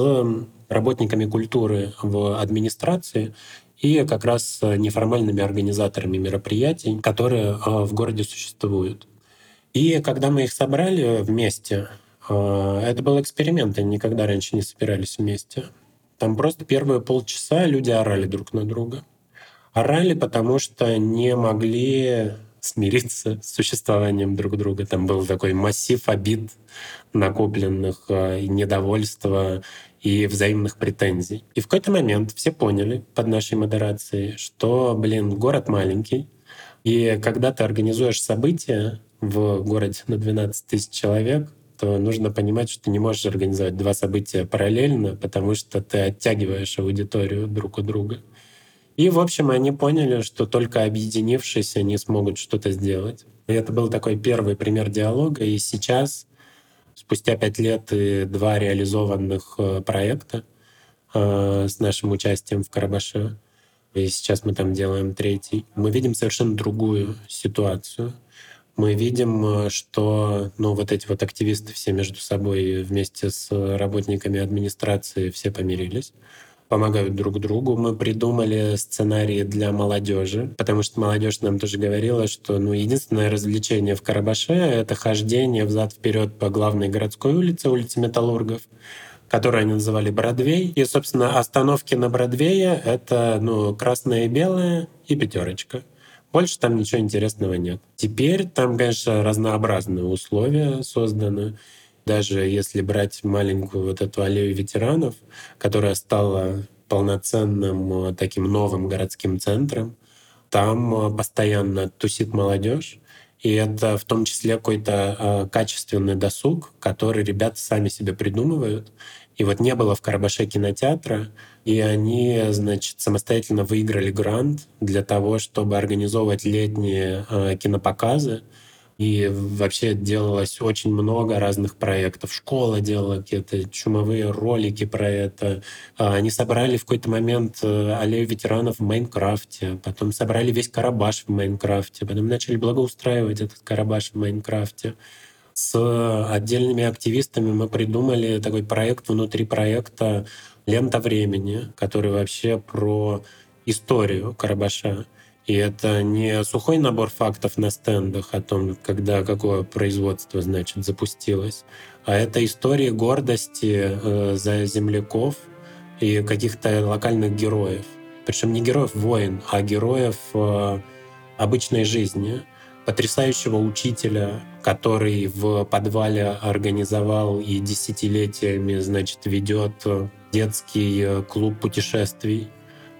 работниками культуры в администрации и как раз неформальными организаторами мероприятий, которые э, в городе существуют. И когда мы их собрали вместе, это был эксперимент, они никогда раньше не собирались вместе. Там просто первые полчаса люди орали друг на друга. Орали, потому что не могли смириться с существованием друг друга. Там был такой массив обид, накопленных, а, недовольства, и взаимных претензий. И в какой-то момент все поняли под нашей модерацией, что, блин, город маленький, и когда ты организуешь события в городе на 12 тысяч человек, то нужно понимать, что ты не можешь организовать два события параллельно, потому что ты оттягиваешь аудиторию друг у друга. И, в общем, они поняли, что только объединившись, они смогут что-то сделать. И это был такой первый пример диалога. И сейчас, спустя пять лет и два реализованных э, проекта э, с нашим участием в Карабаше, и сейчас мы там делаем третий, мы видим совершенно другую ситуацию — мы видим, э, что ну, вот эти вот активисты все между собой вместе с работниками администрации все помирились помогают друг другу. Мы придумали сценарии для молодежи, потому что молодежь нам тоже говорила, что ну, единственное развлечение в Карабаше — это хождение взад-вперед по главной городской улице, улице Металлургов, которую они называли Бродвей. И, собственно, остановки на Бродвее — это ну, красное и белое и пятерочка. Больше там ничего интересного нет. Теперь там, конечно, разнообразные условия созданы. Даже если брать маленькую вот эту аллею ветеранов, которая стала полноценным э, таким новым городским центром, там э, постоянно тусит молодежь, и это в том числе какой-то э, качественный досуг, который ребята сами себе придумывают. И вот не было в Карабаше кинотеатра, и они, значит, самостоятельно выиграли грант для того, чтобы организовывать летние э, кинопоказы. И вообще делалось очень много разных проектов. Школа делала какие-то чумовые ролики про это. А, они собрали в какой-то момент э, аллею ветеранов в Майнкрафте. Потом собрали весь Карабаш в Майнкрафте. Потом начали благоустраивать этот Карабаш в Майнкрафте с отдельными активистами мы придумали такой проект внутри проекта «Лента времени», который вообще про историю Карабаша. И это не сухой набор фактов на стендах о том, когда какое производство, значит, запустилось, а это истории гордости э, за земляков и каких-то локальных героев. Причем не героев войн, а героев э, обычной жизни потрясающего учителя, который в подвале организовал и десятилетиями, значит, ведет детский э, клуб путешествий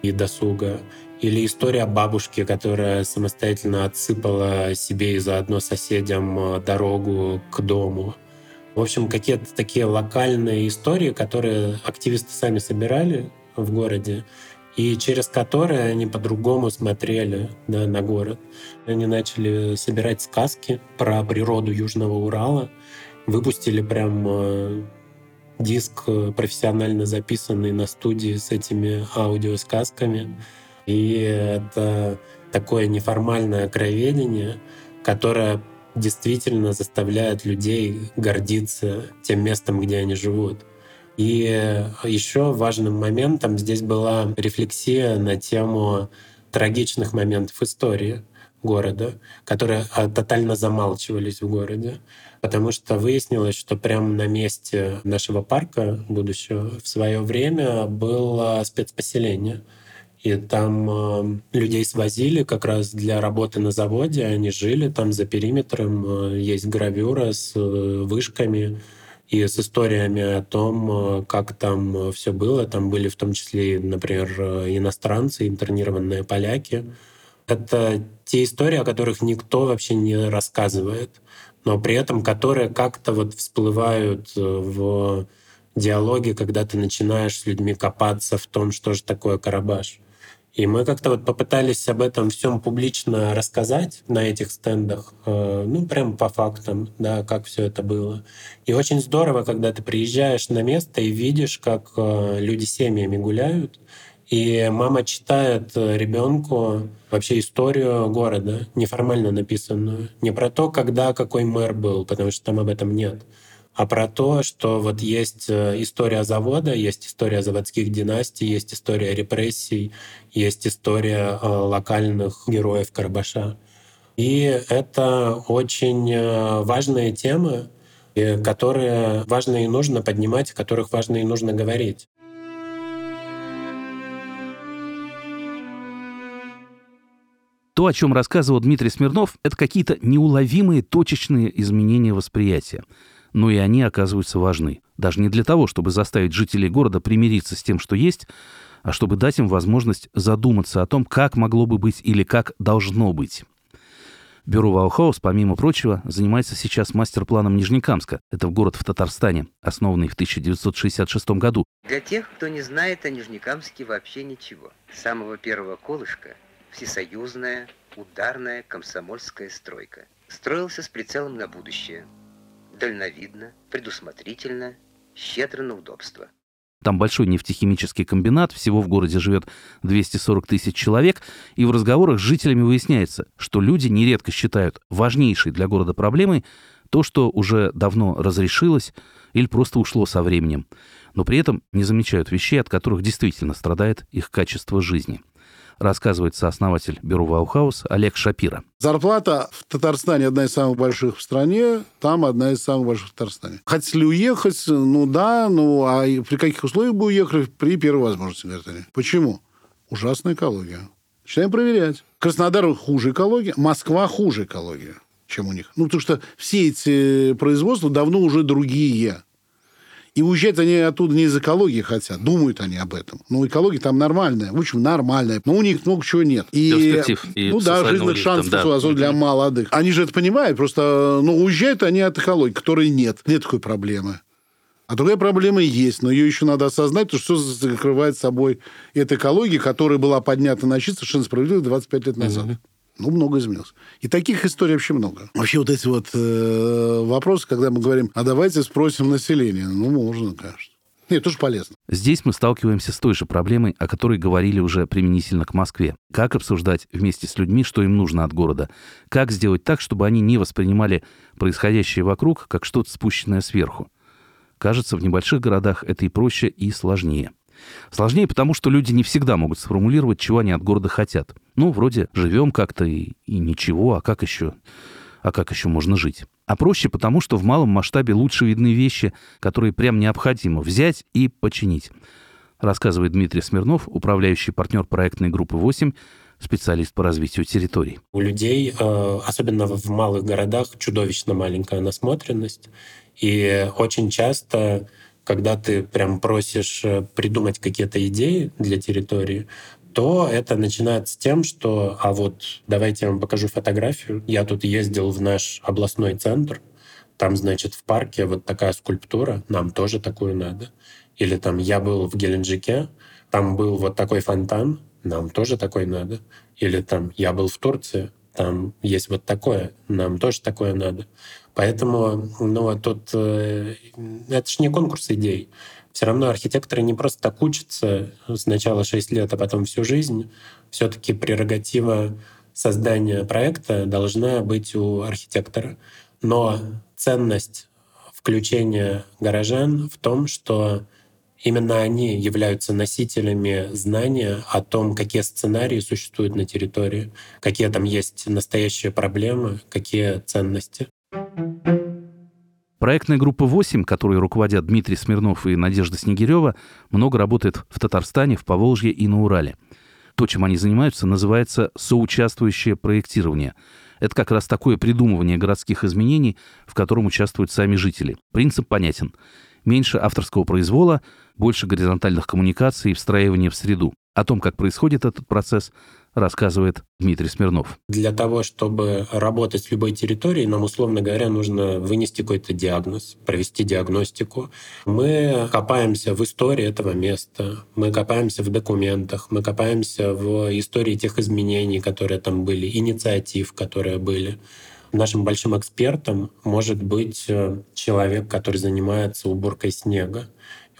и досуга. Или история бабушки, которая самостоятельно отсыпала себе и заодно соседям э, дорогу к дому. В общем, какие-то такие локальные истории, которые активисты сами собирали в городе, и через которые они по-другому смотрели да, на город. Они начали собирать сказки про природу Южного Урала, выпустили прям э, диск профессионально записанный на студии с этими аудиосказками. И это такое неформальное краеведение, которое действительно заставляет людей гордиться тем местом, где они живут. И еще важным моментом здесь была рефлексия на тему трагичных моментов истории города, которые а, тотально замалчивались в городе, потому что выяснилось, что прямо на месте нашего парка будущего в свое время было спецпоселение. И там э, людей свозили как раз для работы на заводе. Они жили там за периметром. Э, есть гравюра с э, вышками, и с историями о том, э, как там э, все было. Там были в том числе, например, э, иностранцы, интернированные поляки. Это те истории, о которых никто вообще не рассказывает, но при этом которые как-то вот всплывают в диалоге, когда ты начинаешь с людьми копаться в том, что же такое Карабаш. И мы как-то вот попытались об этом всем публично рассказать на этих стендах, э, ну, прям по фактам, да, как все это было. И очень здорово, когда ты приезжаешь на место и видишь, как э, люди семьями гуляют, и мама читает э, ребенку вообще историю города, неформально написанную. Не про то, когда какой мэр был, потому что там об этом нет а про то, что вот есть э, история завода, есть история заводских династий, есть история репрессий, есть история э, локальных героев Карабаша. И это очень э, важные темы, которые важно и нужно поднимать, о которых важно и нужно говорить. То, о чем рассказывал Дмитрий Смирнов, это какие-то неуловимые точечные изменения восприятия но и они оказываются важны. Даже не для того, чтобы заставить жителей города примириться с тем, что есть, а чтобы дать им возможность задуматься о том, как могло бы быть или как должно быть. Бюро Ваухаус, помимо прочего, занимается сейчас мастер-планом Нижнекамска. Это город в Татарстане, основанный в 1966 году. Для тех, кто не знает о Нижнекамске вообще ничего. С самого первого колышка всесоюзная, ударная комсомольская стройка. Строился с прицелом на будущее – дальновидно, предусмотрительно, щедро на удобство. Там большой нефтехимический комбинат, всего в городе живет 240 тысяч человек, и в разговорах с жителями выясняется, что люди нередко считают важнейшей для города проблемой то, что уже давно разрешилось или просто ушло со временем, но при этом не замечают вещей, от которых действительно страдает их качество жизни рассказывает сооснователь бюро Ваухаус Олег Шапира. Зарплата в Татарстане одна из самых больших в стране, там одна из самых больших в Татарстане. Хотели уехать, ну да, ну а при каких условиях бы уехали? При первой возможности, говорят они. Почему? Ужасная экология. Начинаем проверять. Краснодар хуже экология, Москва хуже экология, чем у них. Ну, потому что все эти производства давно уже другие. И уезжать они оттуда не из экологии хотят, думают они об этом. Но экология там нормальная, в общем, нормальная. Но у них много чего нет. И, и ну да, жизненных шансов да. особенно для молодых. Они же это понимают, просто ну, уезжают они от экологии, которой нет. Нет такой проблемы. А другая проблема есть, но ее еще надо осознать, то что закрывает собой эта экология, которая была поднята на щит совершенно справедливо 25 лет назад. Угу. Ну, много изменилось. И таких историй вообще много. Вообще вот эти вот э, вопросы, когда мы говорим, а давайте спросим население. Ну, можно, конечно. Нет, тоже полезно. Здесь мы сталкиваемся с той же проблемой, о которой говорили уже применительно к Москве. Как обсуждать вместе с людьми, что им нужно от города? Как сделать так, чтобы они не воспринимали происходящее вокруг как что-то спущенное сверху? Кажется, в небольших городах это и проще, и сложнее. Сложнее, потому что люди не всегда могут сформулировать, чего они от города хотят. Ну, вроде живем как-то и, и ничего, а как еще? А как еще можно жить? А проще, потому что в малом масштабе лучше видны вещи, которые прям необходимо взять и починить. Рассказывает Дмитрий Смирнов, управляющий партнер проектной группы 8, специалист по развитию территорий. У людей, э, особенно в малых городах, чудовищно маленькая насмотренность. И очень часто когда ты прям просишь э, придумать какие-то идеи для территории, то это начинается с тем, что а вот давайте я вам покажу фотографию. Я тут ездил в наш областной центр, там, значит, в парке вот такая скульптура, нам тоже такую надо. Или там я был в Геленджике, там был вот такой фонтан, нам тоже такой надо. Или там я был в Турции, там есть вот такое, нам тоже такое надо. Поэтому, ну, тут э, это же не конкурс идей. Все равно архитекторы не просто так учатся сначала 6 лет, а потом всю жизнь. Все-таки прерогатива создания проекта должна быть у архитектора. Но ценность включения горожан в том, что именно они являются носителями знания о том, какие сценарии существуют на территории, какие там есть настоящие проблемы, какие ценности. Проектная группа 8, которой руководят Дмитрий Смирнов и Надежда Снегирева, много работает в Татарстане, в Поволжье и на Урале. То, чем они занимаются, называется соучаствующее проектирование. Это как раз такое придумывание городских изменений, в котором участвуют сами жители. Принцип понятен. Меньше авторского произвола, больше горизонтальных коммуникаций и встраивания в среду. О том, как происходит этот процесс, рассказывает Дмитрий Смирнов. Для того, чтобы работать с любой территорией, нам, условно говоря, нужно вынести какой-то диагноз, провести диагностику. Мы копаемся в истории этого места, мы копаемся в документах, мы копаемся в истории тех изменений, которые там были, инициатив, которые были. Нашим большим экспертом может быть э, человек, который занимается уборкой снега,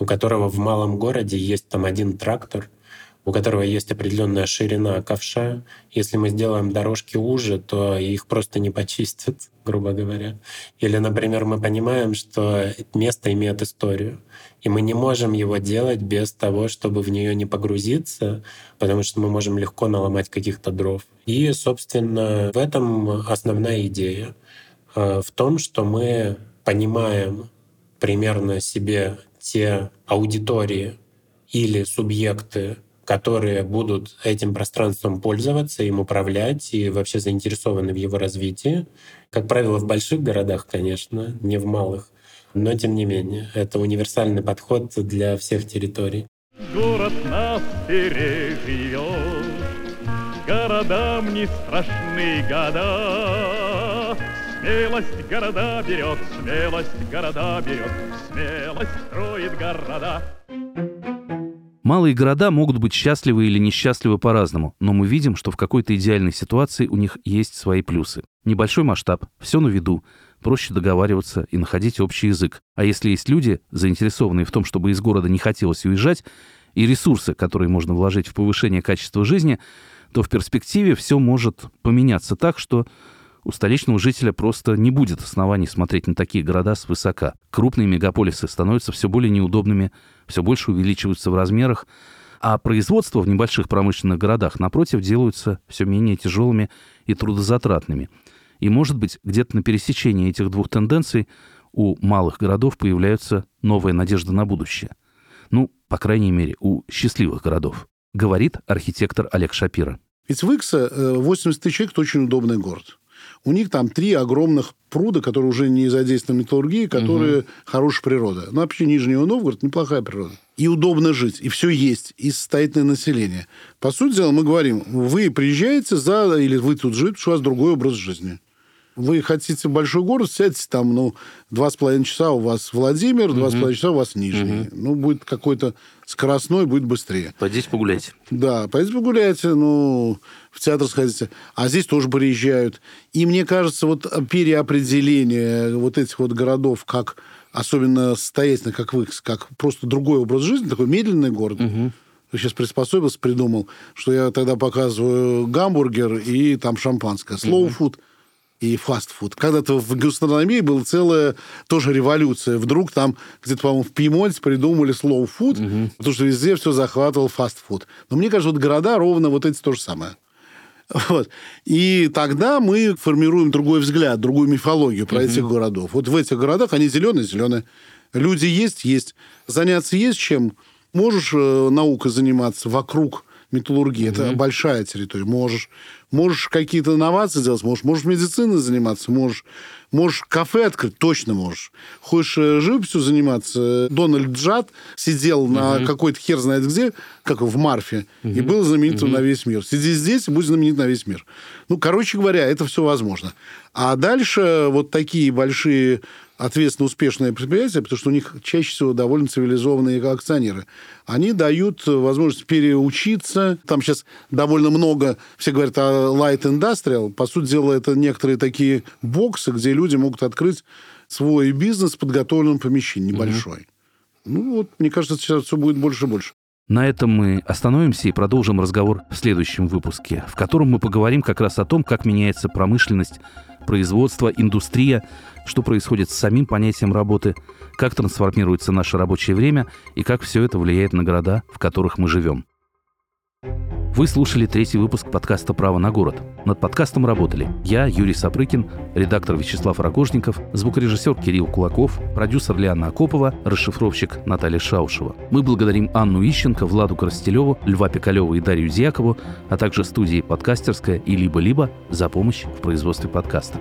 у которого в малом городе есть там один трактор — у которого есть определенная ширина ковша. Если мы сделаем дорожки уже, то их просто не почистят, грубо говоря. Или, например, мы понимаем, что место имеет историю, и мы не можем его делать без того, чтобы в нее не погрузиться, потому что мы можем легко наломать каких-то дров. И, собственно, в этом основная идея. Э, в том, что мы понимаем примерно себе те аудитории или субъекты, которые будут этим пространством пользоваться, им управлять и вообще заинтересованы в его развитии. Как правило, в больших городах, конечно, не в малых. Но тем не менее, это универсальный подход для всех территорий. Город нас переживет, городам не страшны года. Смелость города берет, смелость города берет, смелость строит города. Малые города могут быть счастливы или несчастливы по-разному, но мы видим, что в какой-то идеальной ситуации у них есть свои плюсы. Небольшой масштаб, все на виду, проще договариваться и находить общий язык. А если есть люди, заинтересованные в том, чтобы из города не хотелось уезжать, и ресурсы, которые можно вложить в повышение качества жизни, то в перспективе все может поменяться так, что у столичного жителя просто не будет оснований смотреть на такие города свысока. Крупные мегаполисы становятся все более неудобными, все больше увеличиваются в размерах, а производство в небольших промышленных городах, напротив, делаются все менее тяжелыми и трудозатратными. И, может быть, где-то на пересечении этих двух тенденций у малых городов появляется новая надежда на будущее. Ну, по крайней мере, у счастливых городов, говорит архитектор Олег Шапира. Ведь в Икса 80 тысяч человек – это очень удобный город. У них там три огромных пруда, которые уже не задействованы металлургией, которые угу. хорошая природа. Ну, вообще Нижний Новгород неплохая природа. И удобно жить, и все есть, и состоятельное население. По сути дела, мы говорим, вы приезжаете за, или вы тут живете, что у вас другой образ жизни. Вы хотите большой город, сядьте там, ну, два с половиной часа у вас Владимир, два с половиной часа у вас Нижний. Угу. Ну, будет какой-то скоростной, будет быстрее. Пойдите погуляйте. Да, пойдите погуляйте, ну, в театр сходите. А здесь тоже приезжают. И мне кажется, вот переопределение вот этих вот городов как особенно состоятельно, как вы, как просто другой образ жизни, такой медленный город. Угу. Сейчас приспособился, придумал, что я тогда показываю гамбургер и там шампанское. Slow угу. food и фастфуд. Когда-то в гастрономии была целая тоже революция. Вдруг там где-то, по-моему, в Пьемонте придумали slow food, угу. потому что везде все захватывал фастфуд. Но мне кажется, вот города ровно вот эти то же самое. Вот. И тогда мы формируем другой взгляд, другую мифологию про угу. этих городов. Вот в этих городах они зеленые, зеленые. Люди есть, есть. Заняться есть чем. Можешь э, наукой заниматься вокруг металлургии. Угу. Это большая территория. Можешь. Можешь какие-то инновации делать, можешь, можешь медициной заниматься, можешь, можешь кафе открыть, точно можешь. Хочешь э, живописью заниматься, Дональд Джад сидел угу. на какой-то хер знает где, как в Марфе, угу. и был знаменитым угу. на весь мир. Сиди здесь и будь знаменит на весь мир. Ну, короче говоря, это все возможно. А дальше вот такие большие ответственно успешные предприятия, потому что у них чаще всего довольно цивилизованные акционеры. Они дают возможность переучиться. Там сейчас довольно много, все говорят о light industrial. По сути дела, это некоторые такие боксы, где люди могут открыть свой бизнес в подготовленном помещении, небольшой. Угу. Ну, вот, мне кажется, сейчас все будет больше и больше. На этом мы остановимся и продолжим разговор в следующем выпуске, в котором мы поговорим как раз о том, как меняется промышленность, производство, индустрия, что происходит с самим понятием работы, как трансформируется наше рабочее время и как все это влияет на города, в которых мы живем. Вы слушали третий выпуск подкаста «Право на город». Над подкастом работали я, Юрий Сапрыкин, редактор Вячеслав Рогожников, звукорежиссер Кирилл Кулаков, продюсер Лиана Акопова, расшифровщик Наталья Шаушева. Мы благодарим Анну Ищенко, Владу Коростелеву, Льва Пикалева и Дарью Дьякову, а также студии «Подкастерская» и «Либо-либо» за помощь в производстве подкаста.